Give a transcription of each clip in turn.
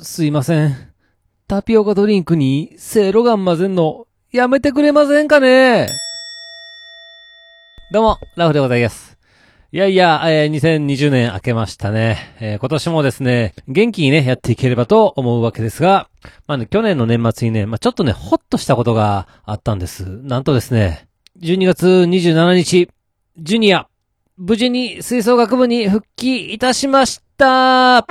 すいません。タピオカドリンクにセイロガン混ぜんの、やめてくれませんかね？どうも、ラフでございます。いやいや、えー2020年明けましたね。えー今年もですね、元気にね、やっていければと思うわけですが、まあね、去年の年末にね、まあちょっとね、ほっとしたことがあったんです。なんとですね、12月27日、ジュニア、無事に吹奏楽部に復帰いたしました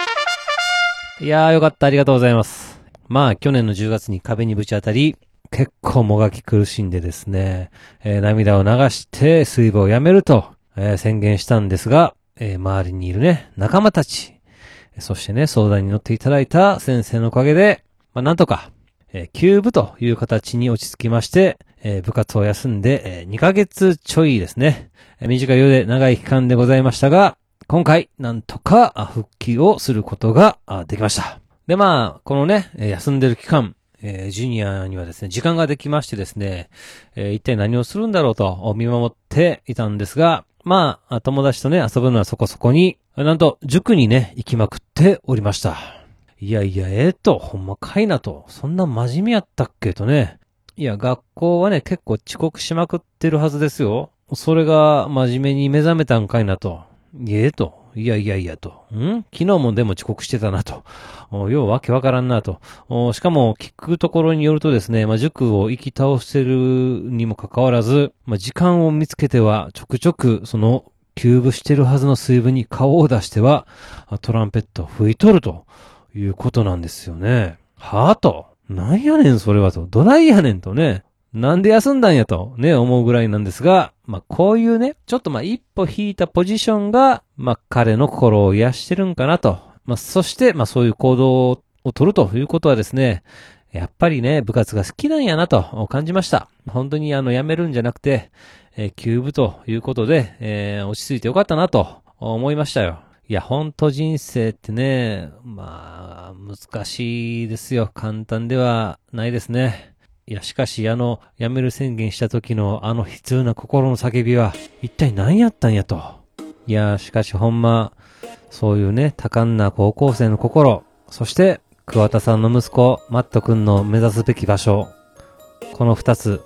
いやーよかった、ありがとうございます。まあ、去年の10月に壁にぶち当たり、結構もがき苦しんでですね、えー涙を流して水分をやめると、えー宣言したんですが、えー周りにいるね、仲間たち、そしてね、相談に乗っていただいた先生のおかげで、まあ、なんとか、えー休部という形に落ち着きまして、えー部活を休んで、え2ヶ月ちょいですね、えー短いようで長い期間でございましたが、今回、なんとか復帰をすることができました。で、まあ、このね、休んでる期間、えージュニアにはですね、時間ができましてですね、えー一体何をするんだろうと見守っていたんですが、まあ、友達とね、遊ぶのはそこそこに、なんと、塾にね、行きまくっておりました。いやいや、ええと、ほんまかいなと、そんな真面目やったっけとね。いや、学校はね、結構遅刻しまくってるはずですよ。それが真面目に目覚めたんかいなと。いえと。いやいやいやと。ん？昨日もでも遅刻してたなと。おようわけわからんなと。しかも、聞くところによるとですね、まあ、塾を行き倒してるにもかかわらず、まあ、時間を見つけては、ちょくちょく、その、休部してるはずの水分に顔を出しては、トランペットを吹いとるということなんですよね。はぁと。なんやねんそれはと。どないやねんとね。なんで休んだんやとね、思うぐらいなんですが、まあ、こういうね、ちょっとまあ、一歩引いたポジションが、まあ、彼の心を癒してるんかなと。まあ、そして、ま、そういう行動を取るということはですね、やっぱりね、部活が好きなんやなと感じました。本当にあの、辞めるんじゃなくて、えー休部ということで、えー落ち着いてよかったなと思いましたよ。いや、ほんと人生ってね、まあ、難しいですよ。簡単ではないですね。いや、しかし、あの、辞める宣言した時のあの悲痛な心の叫びは、一体何やったんやと。いや、しかしほんま、そういうね、多感な高校生の心、そして、桑田さんの息子、マット君の目指すべき場所、この二つ、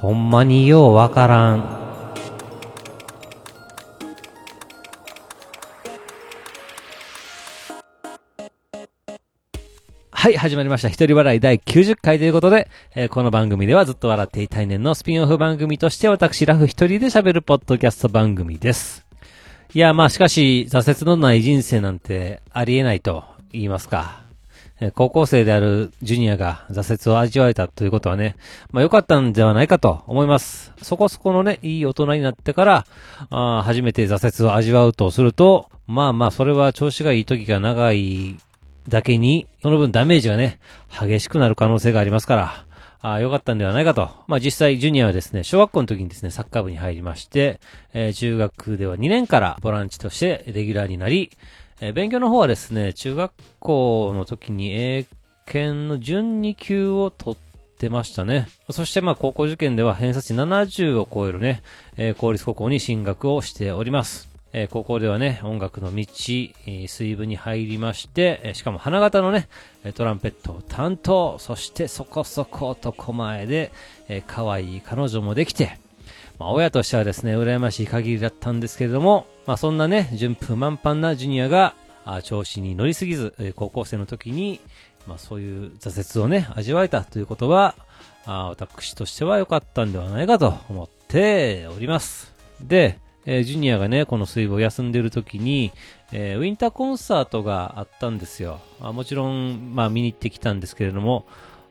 ほんまにようわからん。はい、始まりました。一人笑い第90回ということで、えーこの番組ではずっと笑っていたい年のスピンオフ番組として私、ラフ一人で喋るポッドキャスト番組です。いや、まあしかし、挫折のない人生なんてありえないと言いますか。えー高校生であるジュニアが挫折を味わえたということはね、まあ良かったんではないかと思います。そこそこのね、いい大人になってから、あ初めて挫折を味わうとすると、まあまあそれは調子がいい時が長いだけに、その分ダメージがね、激しくなる可能性がありますから、ああ、よかったんではないかと。まあ実際、ジュニアはですね、小学校の時にですね、サッカー部に入りまして、えー中学では2年からボランチとしてレギュラーになり、えー勉強の方はですね、中学校の時に英検の準2級を取ってましたね。そしてまあ高校受験では偏差値70を超えるね、えー公立高校に進学をしております。えー高校ではね、音楽の道、え水部に入りまして、えしかも花形のね、トランペットを担当、そしてそこそこ男前で、えー可愛い彼女もできて、まあ、親としてはですね、羨ましい限りだったんですけれども、まあ、そんなね、順風満帆なジュニアが、あ調子に乗りすぎず、えー高校生の時に、まあ、そういう挫折をね、味わえたということは、あ私としては良かったんではないかと思っております。で、えージュニアがね、この水分を休んでる時に、えーウィンターコンサートがあったんですよ。あもちろん、まあ見に行ってきたんですけれども、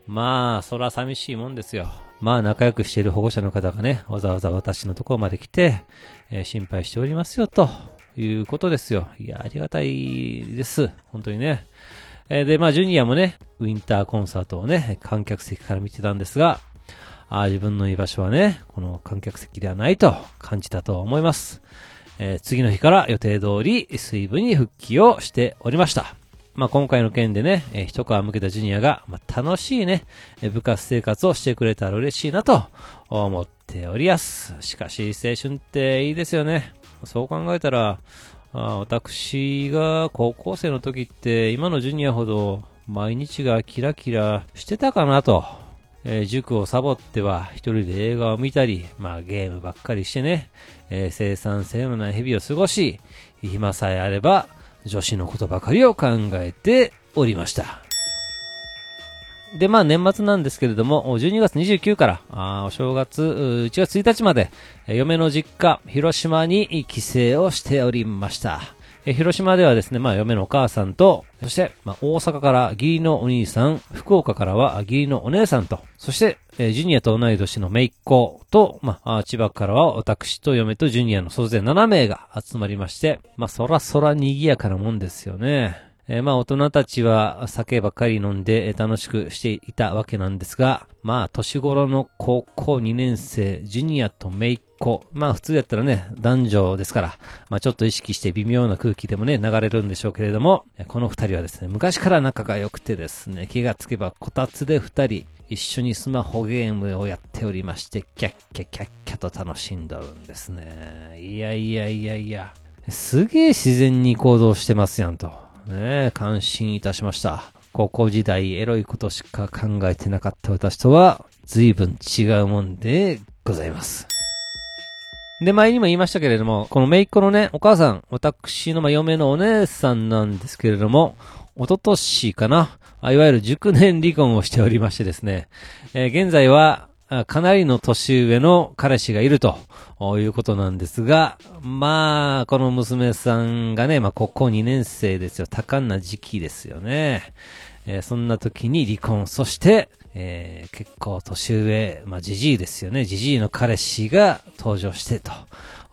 まあ、そら寂しいもんですよ。まあ、仲良くしている保護者の方がね、わざわざ私のところまで来て、えー心配しておりますよ、ということですよ。いや、ありがたいです。本当にね。えーで、まあ、ジュニアもね、ウィンターコンサートをね、観客席から見てたんですが、あ自分の居場所はね、この観客席ではないと感じたと思います。えー次の日から予定通り水分に復帰をしておりました。まあ、今回の件でね、えー一皮向けたジュニアが、まあ、楽しいね、えー部活生活をしてくれたら嬉しいなと思っておりやす。しかし、青春っていいですよね。そう考えたら、あ私が高校生の時って今のジュニアほど毎日がキラキラしてたかなと。えー、塾をサボっては一人で映画を見たり、まあゲームばっかりしてね、えー、生産性のない日々を過ごし、暇さえあれば女子のことばかりを考えておりました。で、まあ年末なんですけれども、12月29から、あお正月1月1日まで、嫁の実家、広島に帰省をしておりました。え広島ではですね、まあ嫁のお母さんと、そして、まあ大阪から義理のお兄さん、福岡からは義理のお姉さんと、そして、えジュニアと同い年の姪っ子と、まあ千葉からは私と嫁とジュニアの総勢7名が集まりまして、まあそらそら賑やかなもんですよね。えー、まあ大人たちは酒ばっかり飲んで楽しくしていたわけなんですが、まあ年頃の高校2年生、ジュニアとメイ子、まあ普通やったらね、男女ですから、まあちょっと意識して微妙な空気でもね、流れるんでしょうけれども、この二人はですね、昔から仲が良くてですね、気がつけばこたつで二人、一緒にスマホゲームをやっておりまして、キャッキャキャッキャと楽しんどるんですね。いやいやいやいや、すげえ自然に行動してますやんと。ね感心いたしました。高校時代エロいことしか考えてなかった私とは随分違うもんでございます。で、前にも言いましたけれども、この姪っ子のね、お母さん、私のま嫁のお姉さんなんですけれども、おととしかな、いわゆる熟年離婚をしておりましてですね、えー、現在は、かなりの年上の彼氏がいるということなんですが、まあ、この娘さんがね、まあ、高校2年生ですよ。多感な時期ですよね。えー、そんな時に離婚、そして、えー、結構年上、まあ、じじいですよね。じじいの彼氏が登場してと。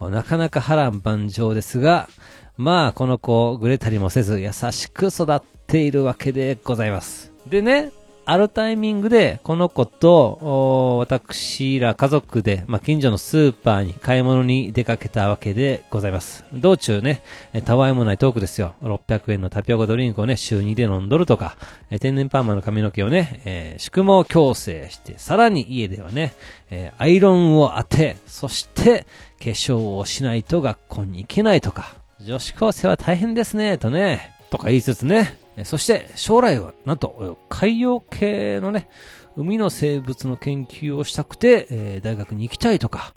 なかなか波乱万丈ですが、まあ、この子、ぐれたりもせず、優しく育っているわけでございます。でね、あるタイミングで、この子と、私ら家族で、まあ、近所のスーパーに買い物に出かけたわけでございます。道中ね、えたわいもないトークですよ。600円のタピオカドリンクをね、週2で飲んどるとか、え天然パーマの髪の毛をね、えー、宿毛矯正して、さらに家ではね、えー、アイロンを当て、そして、化粧をしないと学校に行けないとか、女子高生は大変ですね、とね、とか言いつつね、そして将来はなんと海洋系のね、海の生物の研究をしたくて、えー、大学に行きたいとか、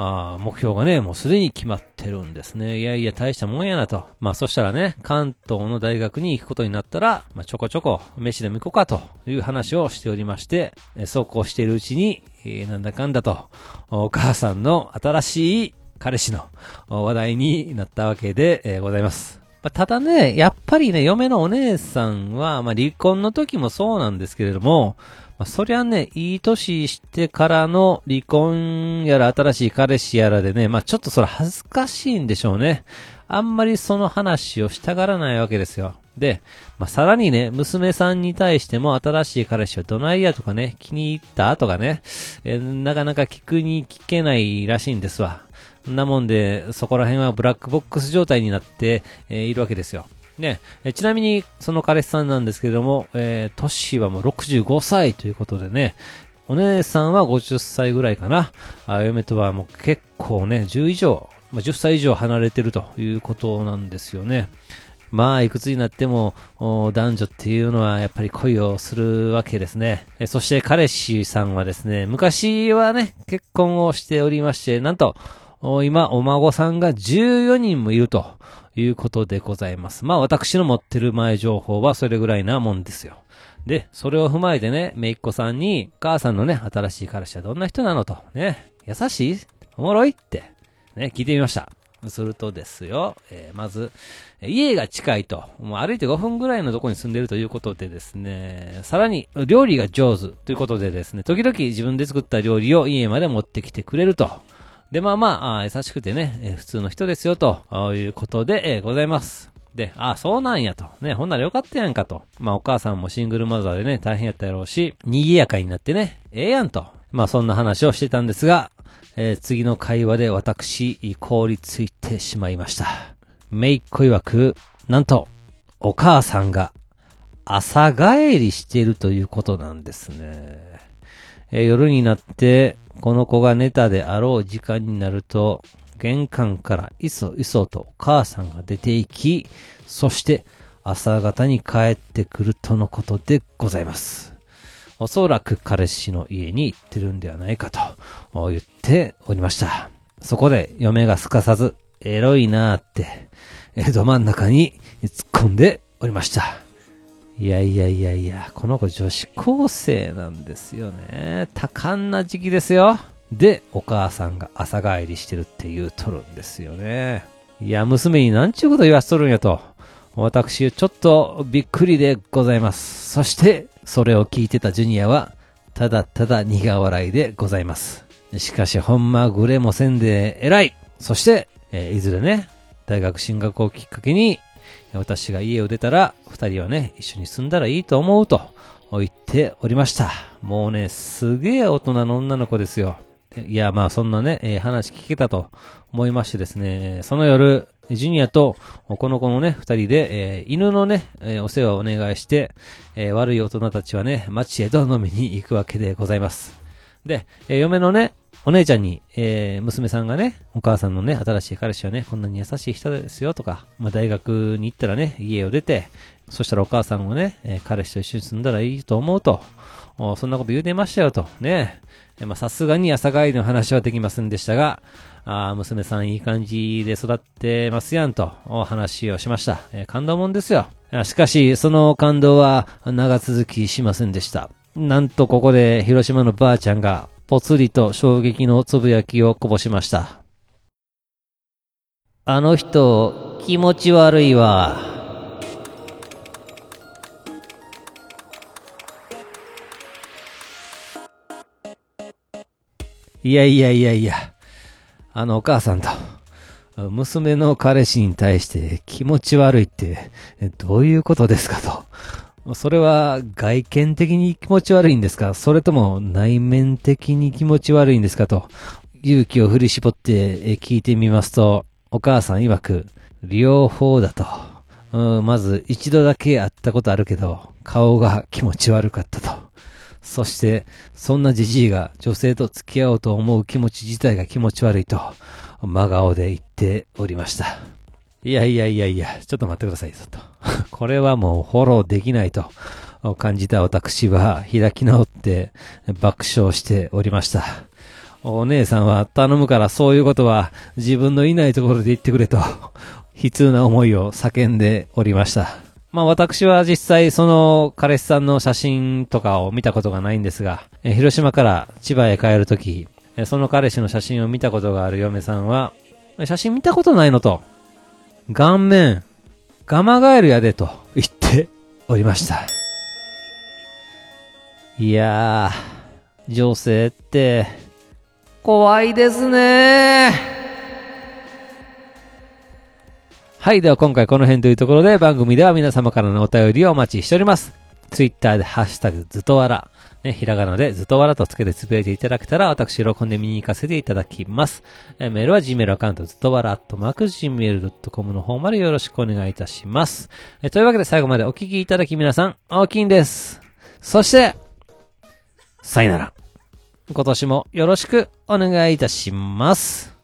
あ目標がね、もうすでに決まってるんですね。いやいや、大したもんやなと。まあ、そしたらね、関東の大学に行くことになったら、まあ、ちょこちょこ、飯でも行こうかという話をしておりまして、えそうこうしているうちに、えー、なんだかんだと、お母さんの新しい彼氏の話題になったわけで、えー、ございます。まあ、ただね、やっぱりね、嫁のお姉さんは、まあ、離婚の時もそうなんですけれども、まあ、そりゃね、いい年してからの離婚やら新しい彼氏やらでね、まあ、ちょっとそれ恥ずかしいんでしょうね。あんまりその話をしたがらないわけですよ。で、まあ、さらにね、娘さんに対しても新しい彼氏はどないやとかね、気に入ったとかね、えなかなか聞くに聞けないらしいんですわ。なもんで、そこら辺はブラックボックス状態になって、え、いるわけですよ。ね、えちなみに、その彼氏さんなんですけれども、えー、トシはもう65歳ということでね、お姉さんは50歳ぐらいかな。あ嫁とはもう結構ね、10以上、まあ、10歳以上離れてるということなんですよね。まあ、いくつになっても、男女っていうのはやっぱり恋をするわけですね。えそして彼氏さんはですね、昔はね、結婚をしておりまして、なんと、今、お孫さんが14人もいるということでございます。まあ私の持ってる前情報はそれぐらいなもんですよ。で、それを踏まえてね、めいっ子さんに、母さんのね、新しい彼氏はどんな人なのと、ね、優しい？おもろい？って、ね、聞いてみました。するとですよ、えー、まず、家が近いと、もう歩いて5分ぐらいのとこに住んでるということでですね、さらに料理が上手ということでですね、時々自分で作った料理を家まで持ってきてくれると。で、まあまあ、優しくてね、え、普通の人ですよ、ということで、え、ございます。で、あ、そうなんやと。ね、ほんならよかったやんかと。まあお母さんもシングルマザーでね、大変やったやろうし、賑やかになってね、ええやんと。まあそんな話をしてたんですが、えー、次の会話で私、凍りついてしまいました。めいっ子曰く、なんと、お母さんが朝帰りしてるということなんですね。えー、夜になってこの子が寝たであろう時間になると、玄関からいそいそとお母さんが出て行き、そして朝方に帰ってくるとのことでございます。おそらく彼氏の家に行ってるんではないかと言っておりました。そこで嫁がすかさず、エロいなーって、えど真ん中に突っ込んでおりました。いやいやいやいや、この子女子高生なんですよね。多感な時期ですよ。で、お母さんが朝帰りしてるって言うとるんですよね。いや、娘になんちゅうこと言わしとるんやと。私、ちょっとびっくりでございます。そして、それを聞いてたジュニアは、ただただ苦笑いでございます。しかし、ほんまグレもせんで偉いそして、えーいずれね、大学進学をきっかけに、私が家を出たら、二人はね、一緒に住んだらいいと思うと言っておりました。もうね、すげえ大人の女の子ですよ。いや、まあそんなね、えー話聞けたと思いましてですね、その夜、ジュニアとこの子のね、二人で、えー犬のね、えーお世話をお願いして、えー悪い大人たちはね、街へと飲みに行くわけでございます。で、え嫁のね、お姉ちゃんに、えー娘さんがね、お母さんのね、新しい彼氏はね、こんなに優しい人ですよとか、まあ大学に行ったらね、家を出て、そしたらお母さんもね、えー彼氏と一緒に住んだらいいと思うと、そんなこと言うてましたよと、ね。まさすがに朝帰りの話はできませんでしたが、あ娘さんいい感じで育ってますやんと、お話をしました。えー感動もんですよ。しかし、その感動は長続きしませんでした。なんとここで広島のばあちゃんがぽつりと衝撃のつぶやきをこぼしました。あの人、気持ち悪いわ。いやいやいやいや、あのお母さんと、娘の彼氏に対して気持ち悪いって、どういうことですかと。それは外見的に気持ち悪いんですか？それとも内面的に気持ち悪いんですかと。勇気を振り絞って聞いてみますと、お母さん曰く、両方だと。うん、まず一度だけ会ったことあるけど、顔が気持ち悪かったと。そして、そんなじじいが女性と付き合おうと思う気持ち自体が気持ち悪いと、真顔で言っておりました。いやいやいやいや、ちょっと待ってくださいよと。これはもうフォローできないと感じた私は開き直って爆笑しておりました。お姉さんは頼むからそういうことは自分のいないところで言ってくれと、悲痛な思いを叫んでおりました。まあ私は実際その彼氏さんの写真とかを見たことがないんですが、え広島から千葉へ帰るとき、その彼氏の写真を見たことがある嫁さんは、写真見たことないのと、顔面、ガマガエルやでと言っておりました。いやー、女性って、怖いですねはい。では今回この辺というところで番組では皆様からのお便りをお待ちしております。ツイッターでハッシュタグずとわら。ね、ひらがなでずっとわらとつけてつぶやいていただけたら私喜んで見に行かせていただきます。えメールは Gmail アカウントずっとわらっとマーク Gmail.com の方までよろしくお願いいたします。えというわけで最後までお聞きいただき皆さん、大きいんです。そして、さよなら。今年もよろしくお願いいたします。